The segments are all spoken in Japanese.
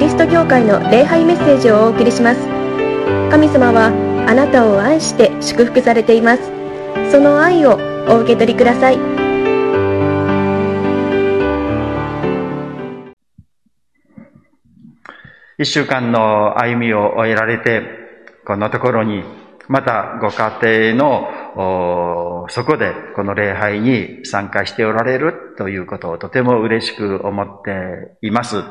リスト教会の礼拝メッセージをお送りします。神様はあなたを愛して祝福されています。その愛をお受け取りください。一週間の歩みを終えられて、このところに、またご家庭の、そこでこの礼拝に参加しておられるということをとても嬉しく思っています。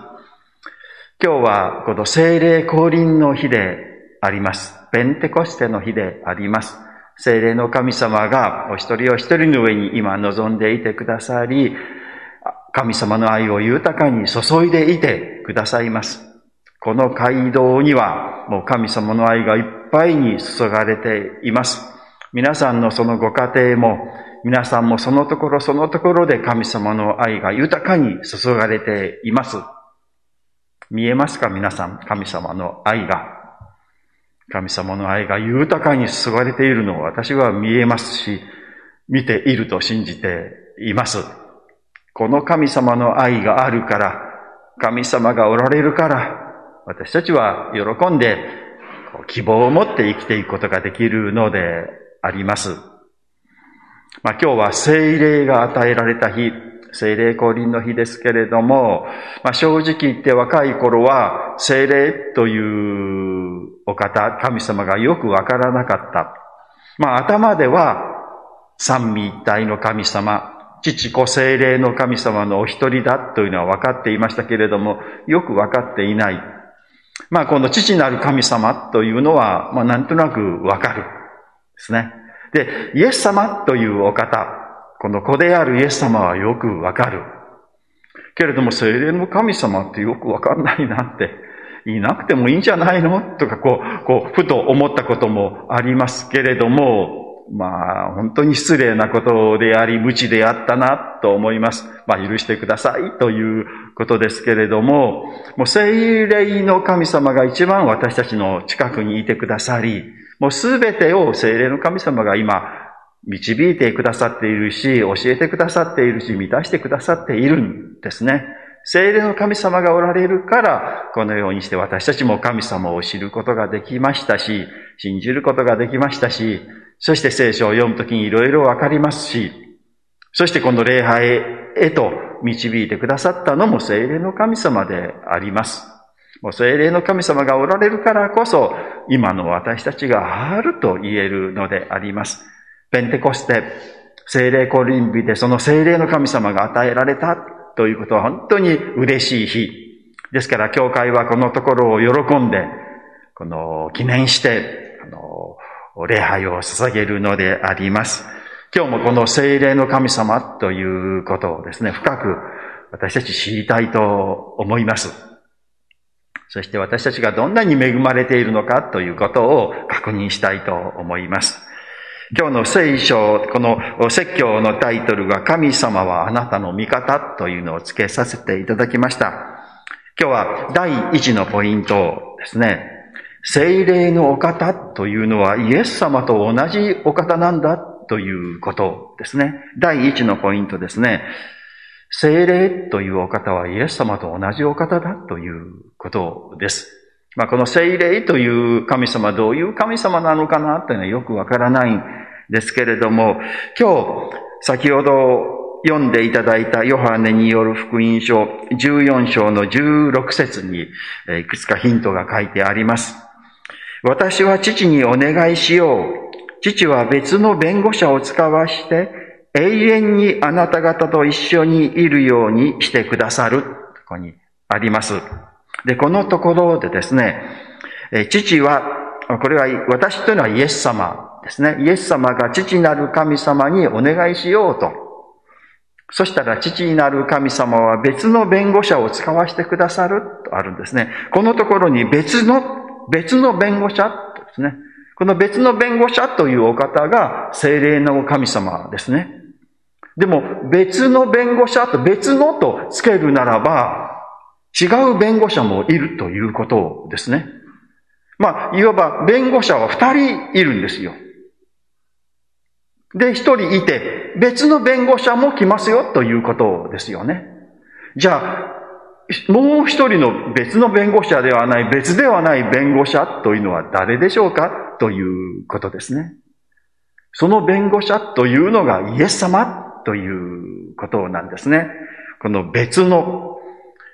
今日はこの聖霊降臨の日であります。ペンテコステの日であります。聖霊の神様がお一人お一人の上に今望んでいてくださり、神様の愛を豊かに注いでいてくださいます。この街道にはもう神様の愛がいっぱいに注がれています。皆さんのそのご家庭も、皆さんもそのところそのところで神様の愛が豊かに注がれています。見えますか皆さん、神様の愛が。神様の愛が豊かに注がれているのを私は見えますし、見ていると信じています。この神様の愛があるから、神様がおられるから、私たちは喜んで希望を持って生きていくことができるのであります。まあ、今日は聖霊が与えられた日、聖霊降臨の日ですけれども、まあ、正直言って若い頃は聖霊というお方、神様がよくわからなかった。まあ、頭では三位一体の神様、父子聖霊の神様のお一人だというのは分かっていましたけれども、よく分かっていない。まあ、この父なる神様というのは、まあ、なんとなくわかる。ですね。で、イエス様というお方、この子であるイエス様はよくわかる。けれども、精霊の神様ってよくわかんないなって、いなくてもいいんじゃないの？とか、こう、こう、ふと思ったこともありますけれども、まあ、本当に失礼なことであり、無知であったなと思います。まあ、許してくださいということですけれども、もう聖霊の神様が一番私たちの近くにいてくださり、もうすべてを聖霊の神様が今、導いてくださっているし、教えてくださっているし、満たしてくださっているんですね。聖霊の神様がおられるから、このようにして私たちも神様を知ることができましたし、信じることができましたし、そして聖書を読むときにいろいろわかりますし、そしてこの礼拝へと導いてくださったのも聖霊の神様であります。もう聖霊の神様がおられるからこそ、今の私たちがあると言えるのであります。ペンテコステ、聖霊降臨日でその聖霊の神様が与えられたということは本当に嬉しい日。ですから、教会はこのところを喜んで、この記念して、あの礼拝を捧げるのであります。今日もこの聖霊の神様ということをですね、深く私たち知りたいと思います。そして私たちがどんなに恵まれているのかということを確認したいと思います。今日の聖書、この説教のタイトルが神様はあなたの味方というのを付けさせていただきました。今日は第一のポイントですね。精霊のお方というのはイエス様と同じお方なんだということですね。第一のポイントですね。精霊というお方はイエス様と同じお方だということです。まあ、この精霊という神様、どういう神様なのかなというのはよくわからないんですけれども、今日、先ほど読んでいただいたヨハネによる福音書14章の16節にいくつかヒントが書いてあります。私は父にお願いしよう。父は別の弁護者を使わして、永遠にあなた方と一緒にいるようにしてくださる。ここにあります。で、このところでですね、え父は、これは私というのはイエス様ですね。イエス様が父なる神様にお願いしようと。そしたら父になる神様は別の弁護者を使わせてくださるとあるんですね。このところに別の別の弁護者ですね。この別の弁護者というお方が精霊の神様ですね。でも別の弁護者と別のとつけるならば違う弁護者もいるということですね。まあ、いわば弁護者は二人いるんですよ。で、一人いて別の弁護者も来ますよということですよね。じゃあ、もう一人の別の弁護者ではない、別ではない弁護者というのは誰でしょうかということですね。その弁護者というのがイエス様ということなんですね。この別の、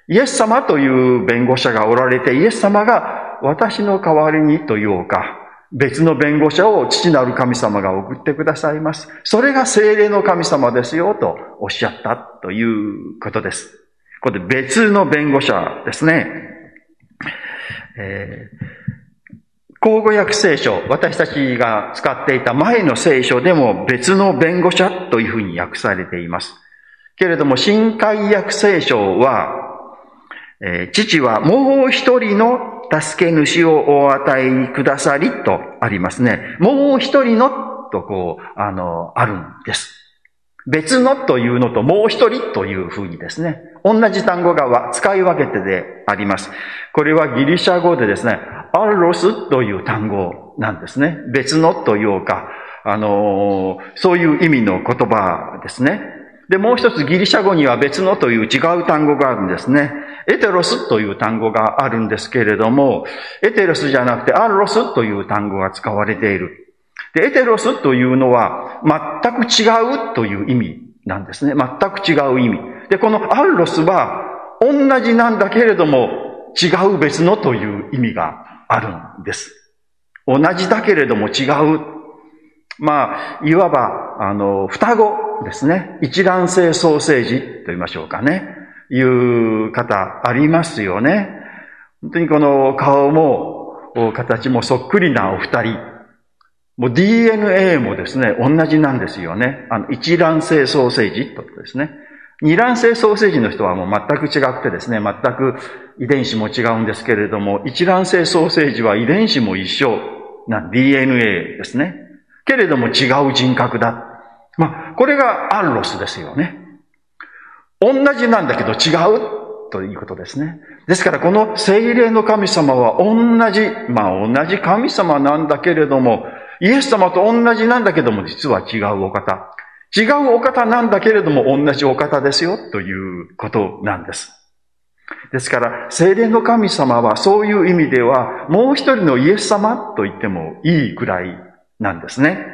イエス様という弁護者がおられて、イエス様が私の代わりにというか、別の弁護者を父なる神様が送ってくださいます。それが精霊の神様ですよとおっしゃったということです。これ別の弁護者ですね。えー、口語訳聖書、私たちが使っていた前の聖書でも別の弁護者というふうに訳されています。けれども、新海訳聖書は、父はもう一人の助け主をお与えくださりとありますね。もう一人のとこう、あの、あるんです。別のというのともう一人というふうにですね、同じ単語が使い分けてであります。これはギリシャ語でですね、アルロスという単語なんですね。別のというか、あのそういう意味の言葉ですね。で、もう一つギリシャ語には別のという違う単語があるんですね。エテロスという単語があるんですけれども、エテロスじゃなくてアロスという単語が使われている。で、エテロスというのは全く違うという意味なんですね。全く違う意味。で、このアロスは同じなんだけれども違う別のという意味があるんです。同じだけれども違う。まあ、いわば、あの、双子ですね。一卵性ソーセージと言いましょうかね。いう方ありますよね。本当にこの顔も形もそっくりなお二人。もう DNA もですね、同じなんですよね。あの、一卵性ソーセージとですね。二卵性ソーセージの人はもう全く違くてですね、全く遺伝子も違うんですけれども、一卵性ソーセージは遺伝子も一緒な DNA ですね。けれども違う人格だ。まあ、これがアンロスですよね。同じなんだけど違うということですね。ですからこの精霊の神様は同じ、まあ同じ神様なんだけれども、イエス様と同じなんだけども実は違うお方。違うお方なんだけれども同じお方ですよということなんです。ですから、精霊の神様はそういう意味ではもう一人のイエス様と言ってもいいくらいなんですね。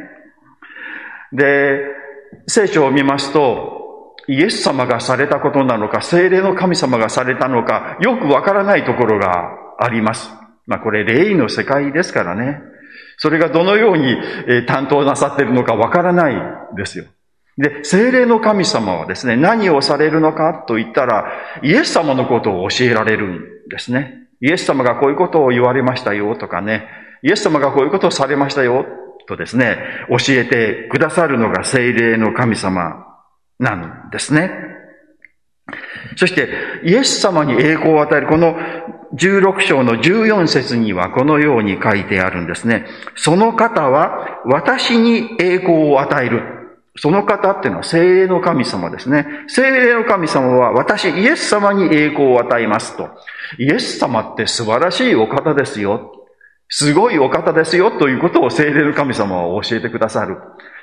で、聖書を見ますと、イエス様がされたことなのか、精霊の神様がされたのか、よくわからないところがあります。まあこれ霊の世界ですからね。それがどのように担当なさっているのかわからないですよ。で、精霊の神様はですね、何をされるのかと言ったら、イエス様のことを教えられるんですね。イエス様がこういうことを言われましたよとかね、イエス様がこういうことをされましたよとですね、教えてくださるのが精霊の神様なんですね。そして、イエス様に栄光を与える、この16章の14節にはこのように書いてあるんですね。その方は私に栄光を与える。その方っていうのは精霊の神様ですね。精霊の神様は私イエス様に栄光を与えますと。イエス様って素晴らしいお方ですよ。すごいお方ですよということを精霊の神様は教えてくださる。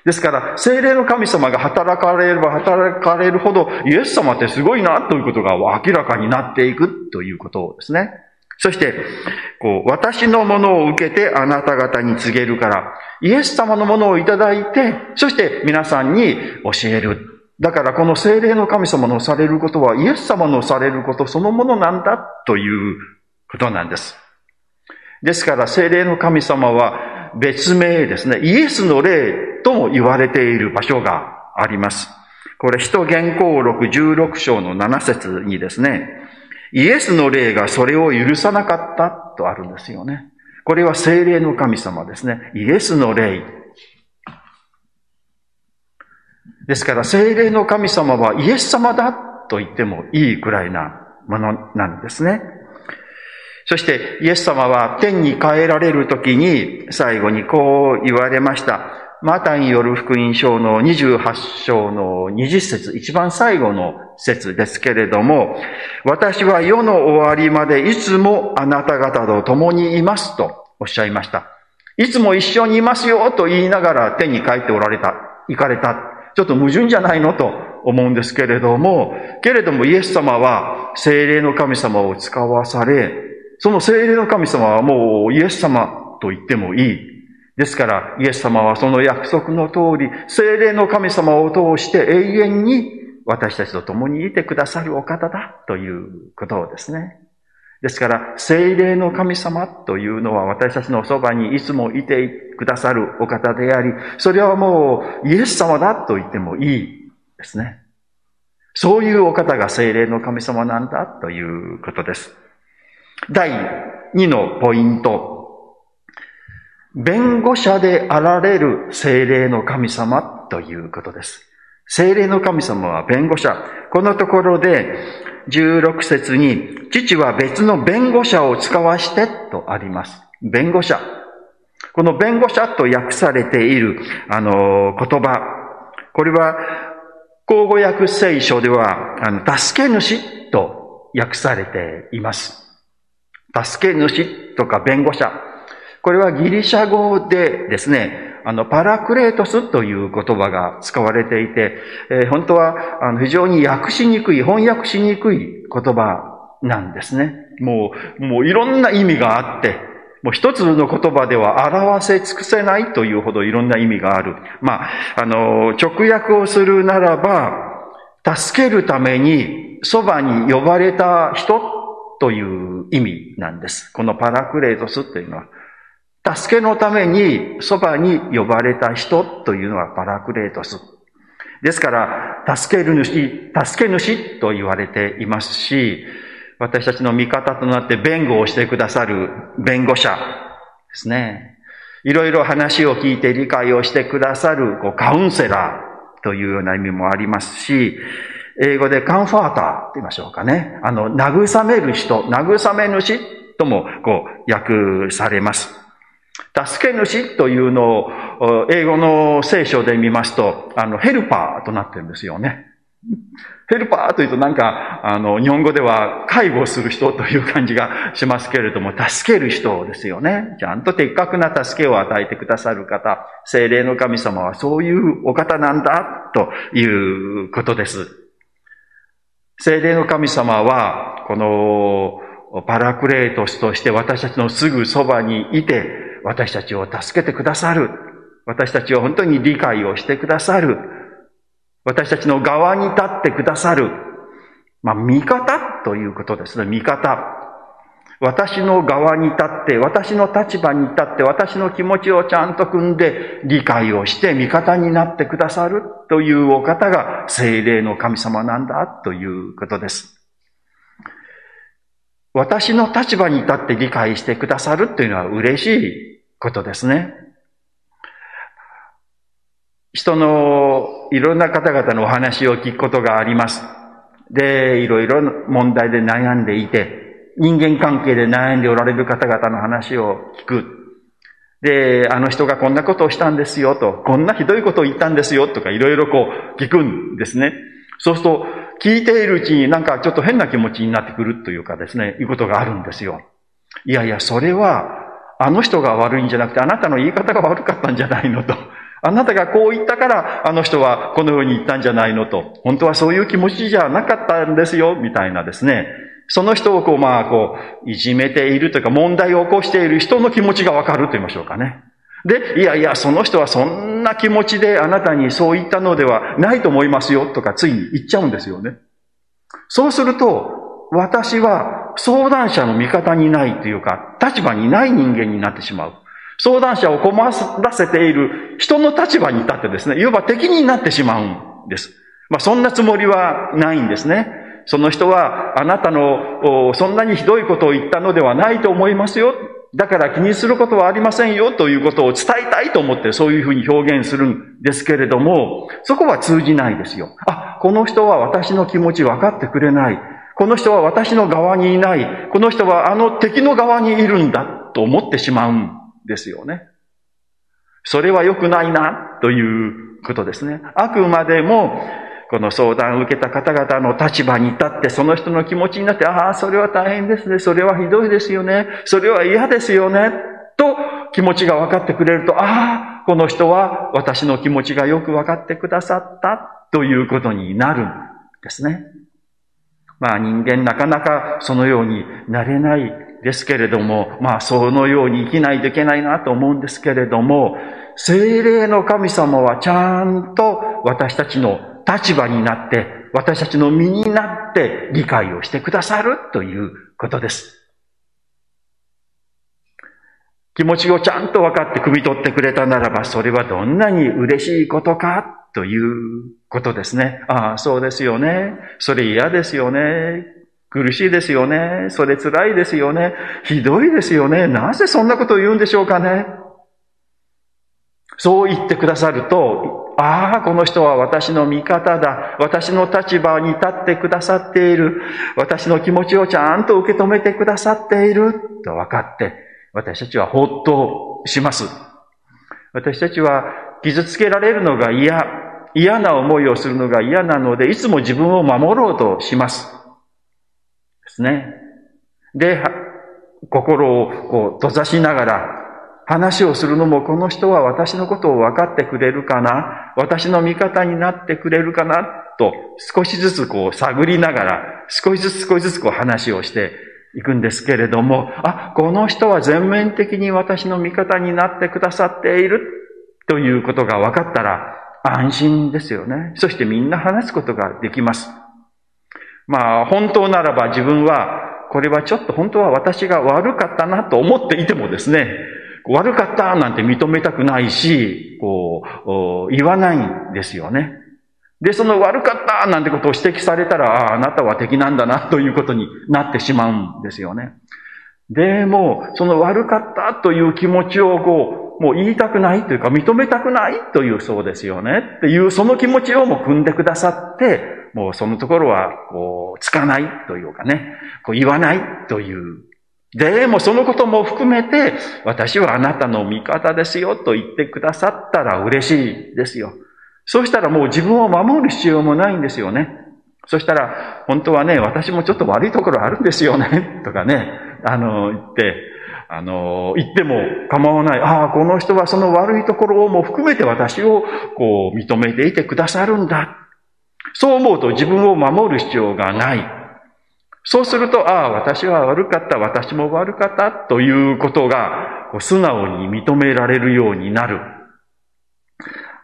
ですから、精霊の神様が働かれれば働かれるほど、イエス様ってすごいなということが明らかになっていくということですね。そして、こう、私のものを受けてあなた方に告げるから、イエス様のものをいただいて、そして皆さんに教える。だからこの精霊の神様のされることは、イエス様のされることそのものなんだということなんです。ですから、精霊の神様は別名ですね、イエスの霊とも言われている場所があります。これ、使徒言行録16章の7節にですね、イエスの霊がそれを許さなかったとあるんですよね。これは精霊の神様ですね。イエスの霊。ですから、精霊の神様はイエス様だと言ってもいいくらいなものなんですね。そしてイエス様は天に帰られる時に最後にこう言われました。マタによる福音書の28章の20節一番最後の説ですけれども、私は世の終わりまでいつもあなた方と共にいますとおっしゃいました。いつも一緒にいますよと言いながら天に帰っておられた、行かれた。ちょっと矛盾じゃないのと思うんですけれども、けれどもイエス様は精霊の神様を使わされ、その精霊の神様はもうイエス様と言ってもいい。ですから、イエス様はその約束の通り、精霊の神様を通して永遠に私たちと共にいてくださるお方だということですね。ですから、精霊の神様というのは私たちのそばにいつもいてくださるお方であり、それはもうイエス様だと言ってもいいですね。そういうお方が精霊の神様なんだということです。第2のポイント。弁護者であられる精霊の神様ということです。精霊の神様は弁護者。このところで16節に、父は別の弁護者を使わしてとあります。弁護者。この弁護者と訳されている、あの、言葉。これは、口語訳聖書では、あの、助け主と訳されています。助け主とか弁護者。これはギリシャ語でですね、あの、パラクレートスという言葉が使われていて、えー、本当はあの非常に訳しにくい、翻訳しにくい言葉なんですね。もう、もういろんな意味があって、もう一つの言葉では表せ尽くせないというほどいろんな意味がある。まあ、あの、直訳をするならば、助けるためにそばに呼ばれた人という意味なんです。このパラクレートスというのは。助けのためにそばに呼ばれた人というのはパラクレートス。ですから、助ける主、助け主と言われていますし、私たちの味方となって弁護をしてくださる弁護者ですね。いろいろ話を聞いて理解をしてくださるカウンセラーというような意味もありますし、英語でカンファーターって言いましょうかね。あの、慰める人、慰め主ともこう訳されます。助け主というのを英語の聖書で見ますと、あの、ヘルパーとなってるんですよね。ヘルパーというとなんか、あの、日本語では介護する人という感じがしますけれども、助ける人ですよね。ちゃんと的確な助けを与えてくださる方、精霊の神様はそういうお方なんだということです。精霊の神様は、このパラクレートスとして私たちのすぐそばにいて、私たちを助けてくださる。私たちを本当に理解をしてくださる。私たちの側に立ってくださる。まあ、味方ということですね。味方。私の側に立って、私の立場に立って、私の気持ちをちゃんと組んで理解をして味方になってくださるというお方が精霊の神様なんだということです。私の立場に立って理解してくださるというのは嬉しいことですね。人のいろんな方々のお話を聞くことがあります。で、いろいろ問題で悩んでいて、人間関係で悩んでおられる方々の話を聞く。で、あの人がこんなことをしたんですよと、こんなひどいことを言ったんですよとかいろいろこう聞くんですね。そうすると、聞いているうちになんかちょっと変な気持ちになってくるというかですね、いうことがあるんですよ。いやいや、それは、あの人が悪いんじゃなくて、あなたの言い方が悪かったんじゃないのと。あなたがこう言ったから、あの人はこのように言ったんじゃないのと。本当はそういう気持ちじゃなかったんですよ、みたいなですね。その人をこう、まあ、こう、いじめているというか、問題を起こしている人の気持ちがわかると言いましょうかね。で、いやいや、その人はそんな気持ちであなたにそう言ったのではないと思いますよとかついに言っちゃうんですよね。そうすると、私は相談者の味方にないというか、立場にない人間になってしまう。相談者を困らせている人の立場に立ってですね、いわば敵になってしまうんです。まあそんなつもりはないんですね。その人はあなたのそんなにひどいことを言ったのではないと思いますよ。だから気にすることはありませんよということを伝えたいと思ってそういうふうに表現するんですけれども、そこは通じないですよ。あ、この人は私の気持ち分かってくれない。この人は私の側にいない。この人はあの敵の側にいるんだと思ってしまうんですよね。それは良くないなということですね。あくまでもこの相談を受けた方々の立場に立って、その人の気持ちになって、ああ、それは大変ですね。それはひどいですよね。それは嫌ですよね。と気持ちが分かってくれると、ああ、この人は私の気持ちがよくわかってくださったということになるんですね。まあ人間なかなかそのようになれないですけれども、まあそのように生きないといけないなと思うんですけれども、精霊の神様はちゃんと私たちの立場になって、私たちの身になって理解をしてくださるということです。気持ちをちゃんと分かって汲み取ってくれたならば、それはどんなに嬉しいことかということですね。ああ、そうですよね。それ嫌ですよね。苦しいですよね。それ辛いですよね。ひどいですよね。なぜそんなことを言うんでしょうかね。そう言ってくださると、ああ、この人は私の味方だ。私の立場に立ってくださっている。私の気持ちをちゃんと受け止めてくださっている。と分かって、私たちはほっとします。私たちは傷つけられるのが嫌、嫌な思いをするのが嫌なので、いつも自分を守ろうとします。ですね。で、心をこう閉ざしながら話をするのもこの人は私のことを分かってくれるかな私の味方になってくれるかなと少しずつこう探りながら少しずつ少しずつこう話をしていくんですけれども、あ、この人は全面的に私の味方になってくださっているということが分かったら安心ですよね。そしてみんな話すことができます。まあ、本当ならば自分は、これはちょっと本当は私が悪かったなと思っていてもですね、悪かったなんて認めたくないし、こう、言わないんですよね。で、その悪かったなんてことを指摘されたら、ああなたは敵なんだなということになってしまうんですよね。でも、その悪かったという気持ちをこう、もう言いたくないというか認めたくないというそうですよね。っていうその気持ちをも組んでくださって、もうそのところはこう、つかないというかね、こう言わないという。でもそのことも含めて、私はあなたの味方ですよと言ってくださったら嬉しいですよ。そうしたらもう自分を守る必要もないんですよね。そしたら、本当はね、私もちょっと悪いところあるんですよね、とかね、あの、言って、あの、言っても構わない。ああ、この人はその悪いところをも含めて私をこう認めていてくださるんだ。そう思うと自分を守る必要がない。そうすると、ああ、私は悪かった、私も悪かったということが素直に認められるようになる。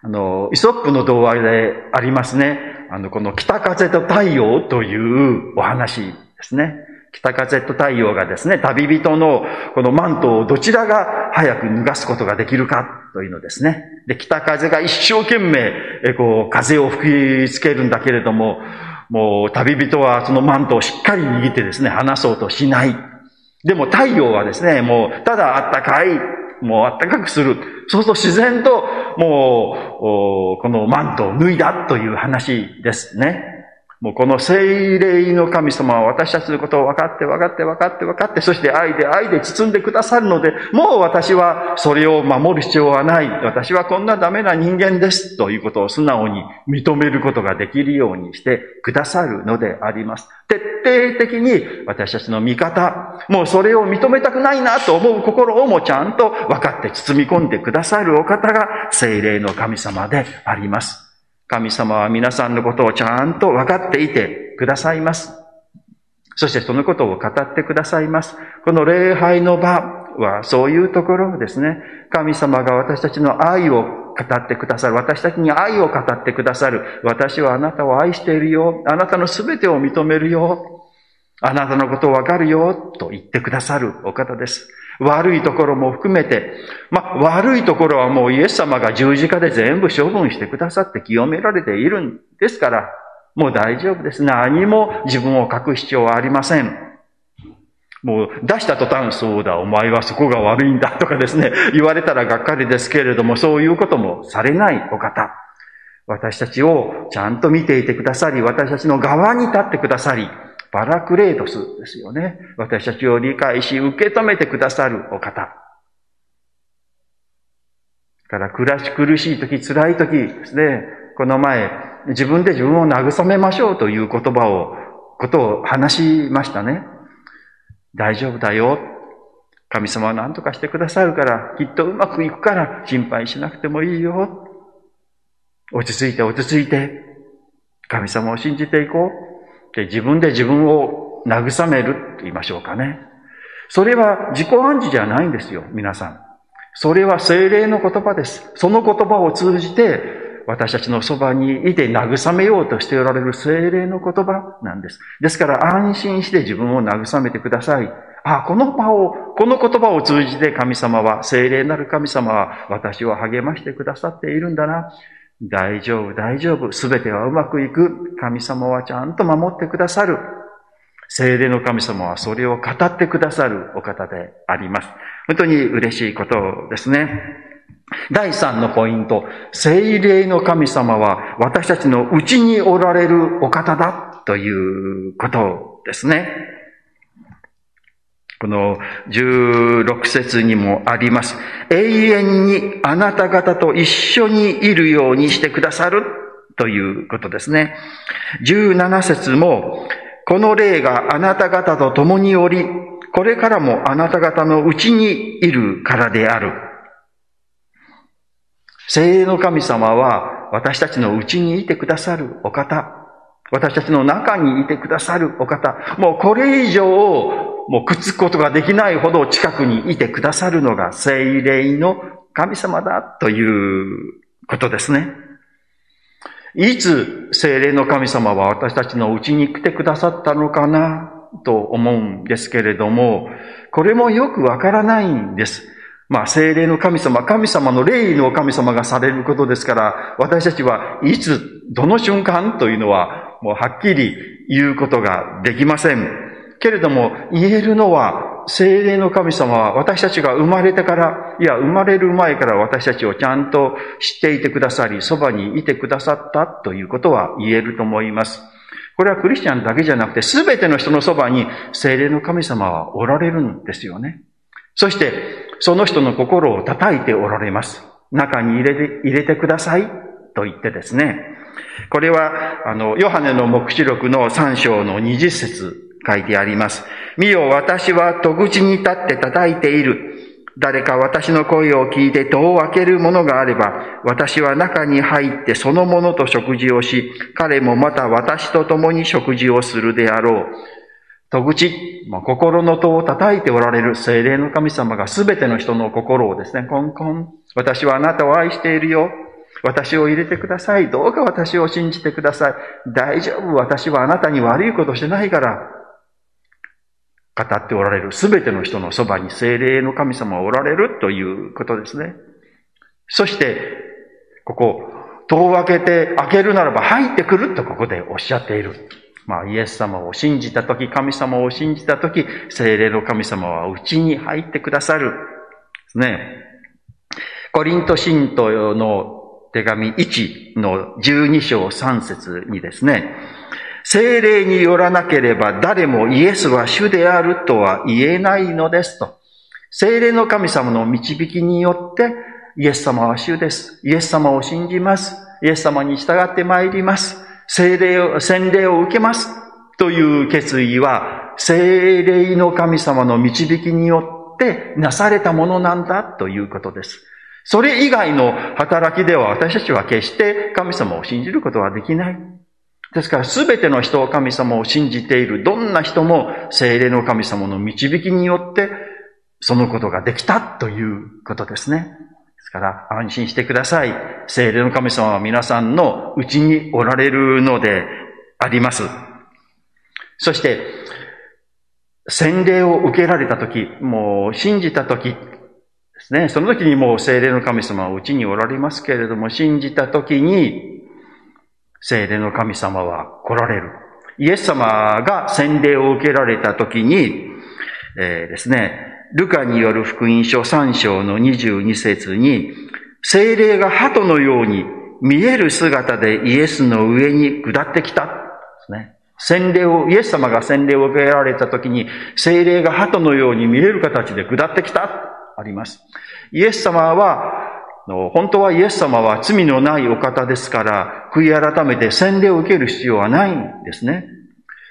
あの、イソップの童話でありますね。あの、この北風と太陽というお話ですね。北風と太陽がですね、旅人のこのマントをどちらが早く脱がすことができるかというのですね。で、北風が一生懸命、こう、風を吹きつけるんだけれども、もう旅人はそのマントをしっかり握ってですね、離そうとしない。でも太陽はですね、もうただあったかいもうあったかくする。そうすると自然と、もう、このマントを脱いだという話ですね。もうこの聖霊の神様は私たちのことを分かって分かって分かって分かって、そして愛で愛で包んでくださるので、もう私はそれを守る必要はない。私はこんなダメな人間です。ということを素直に認めることができるようにしてくださるのであります。徹底的に私たちの味方、もうそれを認めたくないなと思う心をもちゃんと分かって包み込んでくださるお方が聖霊の神様であります。神様は皆さんのことをちゃんと分かっていてくださいます。そしてそのことを語ってくださいます。この礼拝の場はそういうところですね。神様が私たちの愛を語ってくださる。私たちに愛を語ってくださる。私はあなたを愛しているよ。あなたの全てを認めるよ。あなたのことをわかるよ。と言ってくださるお方です。悪いところも含めて、まあ、悪いところはもうイエス様が十字架で全部処分してくださって清められているんですから、もう大丈夫です。何も自分を書く必要はありません。もう出した途端、そうだ、お前はそこが悪いんだとかですね、言われたらがっかりですけれども、そういうこともされないお方。私たちをちゃんと見ていてくださり、私たちの側に立ってくださり、パラクレートスですよね。私たちを理解し、受け止めてくださるお方。から暮らし苦しい時、辛い時ですね。この前、自分で自分を慰めましょうという言葉を、ことを話しましたね。大丈夫だよ。神様は何とかしてくださるから、きっとうまくいくから心配しなくてもいいよ。落ち着いて落ち着いて、神様を信じていこう。自分で自分を慰めると言いましょうかね。それは自己暗示じゃないんですよ、皆さん。それは精霊の言葉です。その言葉を通じて、私たちのそばにいて慰めようとしておられる精霊の言葉なんです。ですから安心して自分を慰めてください。あ、この場を、この言葉を通じて神様は、精霊なる神様は私を励ましてくださっているんだな。大丈夫、大丈夫。すべてはうまくいく。神様はちゃんと守ってくださる。精霊の神様はそれを語ってくださるお方であります。本当に嬉しいことですね。第三のポイント。精霊の神様は私たちのうちにおられるお方だということですね。この16節にもあります。永遠にあなた方と一緒にいるようにしてくださるということですね。17節も、この霊があなた方と共におり、これからもあなた方のうちにいるからである。聖霊の神様は私たちのうちにいてくださるお方。私たちの中にいてくださるお方。もうこれ以上、もうくっつくことができないほど近くにいてくださるのが聖霊の神様だということですね。いつ精霊の神様は私たちのうちに来てくださったのかなと思うんですけれども、これもよくわからないんです。まあ、精霊の神様、神様の霊の神様がされることですから、私たちはいつ、どの瞬間というのは、もうはっきり言うことができません。けれども、言えるのは、精霊の神様は私たちが生まれてから、いや、生まれる前から私たちをちゃんと知っていてくださり、そばにいてくださったということは言えると思います。これはクリスチャンだけじゃなくて、すべての人のそばに精霊の神様はおられるんですよね。そして、その人の心を叩いておられます。中に入れて、入れてくださいと言ってですね。これは、あの、ヨハネの目視録の3章の20節書いてあります。見よ、私は戸口に立って叩いている。誰か私の声を聞いて戸を開けるものがあれば、私は中に入ってそのものと食事をし、彼もまた私と共に食事をするであろう。戸口、まあ、心の戸を叩いておられる精霊の神様がすべての人の心をですね、コンコン。私はあなたを愛しているよ。私を入れてください。どうか私を信じてください。大丈夫。私はあなたに悪いことしてないから。語っておられるすべての人のそばに精霊の神様はおられるということですね。そして、ここ、戸を開けて、開けるならば入ってくるとここでおっしゃっている。まあ、イエス様を信じたとき、神様を信じたとき、精霊の神様はうちに入ってくださる。ですね。コリント信徒の手紙1の12章3節にですね、精霊によらなければ誰もイエスは主であるとは言えないのですと。精霊の神様の導きによって、イエス様は主です。イエス様を信じます。イエス様に従って参ります。精霊を、洗礼を受けます。という決意は、精霊の神様の導きによってなされたものなんだということです。それ以外の働きでは私たちは決して神様を信じることはできない。ですから、すべての人を神様を信じている、どんな人も精霊の神様の導きによって、そのことができたということですね。ですから、安心してください。精霊の神様は皆さんのうちにおられるのであります。そして、洗礼を受けられたとき、もう信じたときですね。その時にもう精霊の神様はうちにおられますけれども、信じたときに、聖霊の神様は来られる。イエス様が洗礼を受けられた時に、えー、ですね、ルカによる福音書3章の22節に、聖霊が鳩のように見える姿でイエスの上に下ってきた。ですね。洗礼を、イエス様が洗礼を受けられた時に、聖霊が鳩のように見える形で下ってきた。あります。イエス様は、本当はイエス様は罪のないお方ですから、悔い改めて洗礼を受ける必要はないんですね。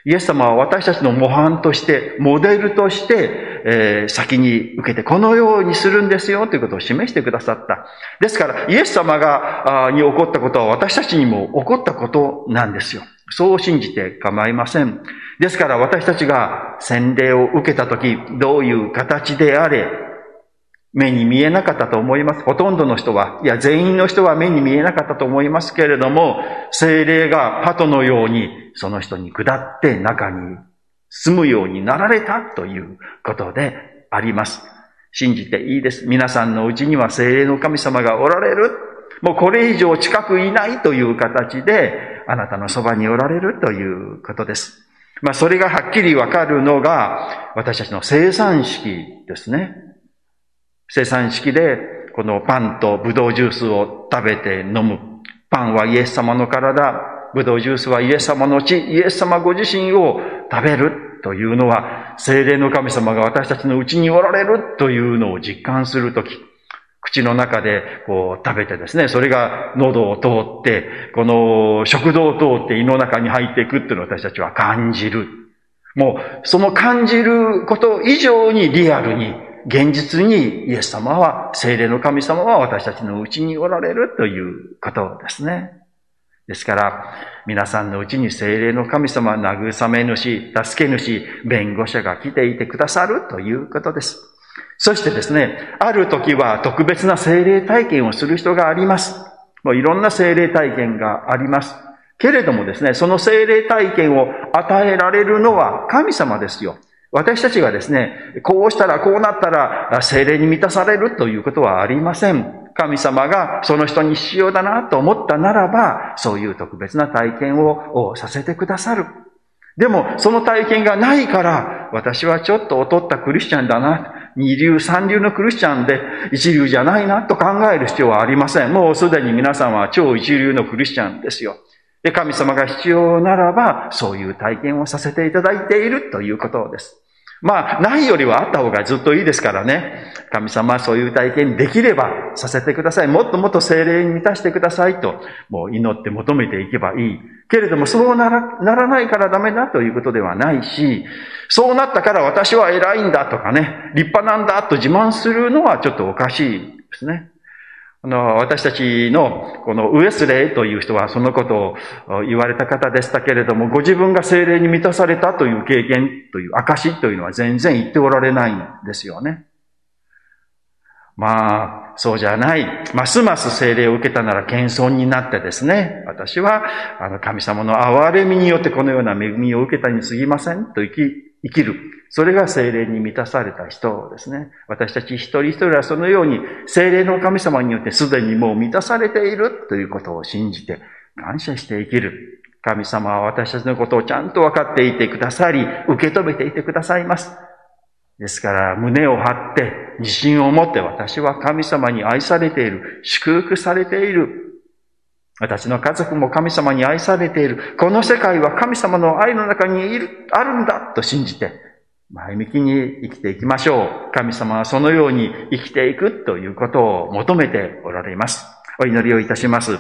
イエス様は私たちの模範として、モデルとして、えー、先に受けて、このようにするんですよということを示してくださった。ですから、イエス様が、に起こったことは私たちにも起こったことなんですよ。そう信じて構いません。ですから私たちが洗礼を受けたとき、どういう形であれ、目に見えなかったと思います。ほとんどの人は、いや全員の人は目に見えなかったと思いますけれども、精霊が鳩のようにその人に下って中に住むようになられたということであります。信じていいです。皆さんのうちには精霊の神様がおられる。もうこれ以上近くいないという形で、あなたのそばにおられるということです。まあそれがはっきりわかるのが、私たちの生産式ですね。生産式で、このパンとブドウジュースを食べて飲む。パンはイエス様の体、ブドウジュースはイエス様の血、イエス様ご自身を食べるというのは、精霊の神様が私たちのうちにおられるというのを実感するとき、口の中でこう食べてですね、それが喉を通って、この食道を通って胃の中に入っていくっていうのを私たちは感じる。もう、その感じること以上にリアルに現実にイエス様は、精霊の神様は私たちのうちにおられるということですね。ですから、皆さんのうちに精霊の神様、慰め主、助け主、弁護者が来ていてくださるということです。そしてですね、ある時は特別な精霊体験をする人があります。もういろんな精霊体験があります。けれどもですね、その精霊体験を与えられるのは神様ですよ。私たちがですね、こうしたらこうなったら精霊に満たされるということはありません。神様がその人に必要だなと思ったならば、そういう特別な体験をさせてくださる。でも、その体験がないから、私はちょっと劣ったクリスチャンだな。二流、三流のクリスチャンで一流じゃないなと考える必要はありません。もうすでに皆さんは超一流のクリスチャンですよ。で、神様が必要ならば、そういう体験をさせていただいているということです。まあ、ないよりはあった方がずっといいですからね。神様そういう体験できればさせてください。もっともっと精霊に満たしてくださいと、もう祈って求めていけばいい。けれども、そうならならないからダメだということではないし、そうなったから私は偉いんだとかね、立派なんだと自慢するのはちょっとおかしいですね。あの、私たちの、このウエスレイという人はそのことを言われた方でしたけれども、ご自分が精霊に満たされたという経験という証というのは全然言っておられないんですよね。まあ、そうじゃない。ますます精霊を受けたなら謙遜になってですね、私は、あの、神様の憐れみによってこのような恵みを受けたに過ぎませんと生き、生きる。それが精霊に満たされた人ですね。私たち一人一人はそのように精霊の神様によってすでにもう満たされているということを信じて感謝して生きる。神様は私たちのことをちゃんと分かっていてくださり、受け止めていてくださいます。ですから胸を張って自信を持って私は神様に愛されている。祝福されている。私の家族も神様に愛されている。この世界は神様の愛の中にいる、あるんだと信じて前向きに生きていきましょう。神様はそのように生きていくということを求めておられます。お祈りをいたします。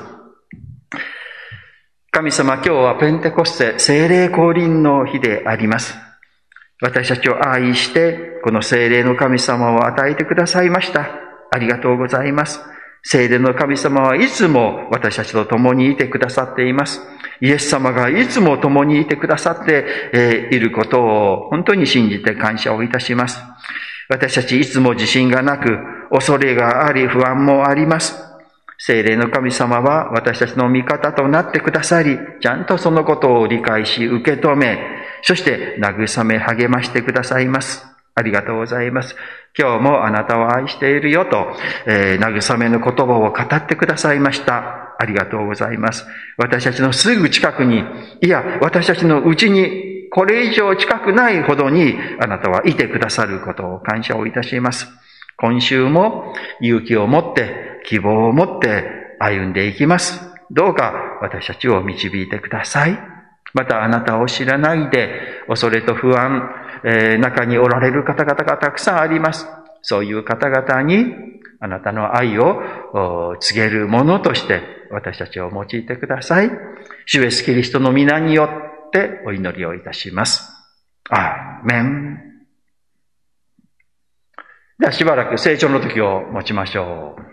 神様、今日はペンテコステ聖霊降臨の日であります。私たちを愛して、この聖霊の神様を与えてくださいました。ありがとうございます。聖霊の神様はいつも私たちと共にいてくださっています。イエス様がいつも共にいてくださっていることを本当に信じて感謝をいたします。私たちいつも自信がなく、恐れがあり、不安もあります。聖霊の神様は私たちの味方となってくださり、ちゃんとそのことを理解し、受け止め、そして慰め励ましてくださいます。ありがとうございます。今日もあなたを愛しているよと、えー、慰めの言葉を語ってくださいました。ありがとうございます。私たちのすぐ近くに、いや、私たちのうちに、これ以上近くないほどに、あなたはいてくださることを感謝をいたします。今週も勇気を持って、希望を持って歩んでいきます。どうか私たちを導いてください。またあなたを知らないで、恐れと不安、えー、中におられる方々がたくさんあります。そういう方々にあなたの愛を告げるものとして私たちを用いてください。主イエスキリストの皆によってお祈りをいたします。アーメン。ではしばらく成長の時を持ちましょう。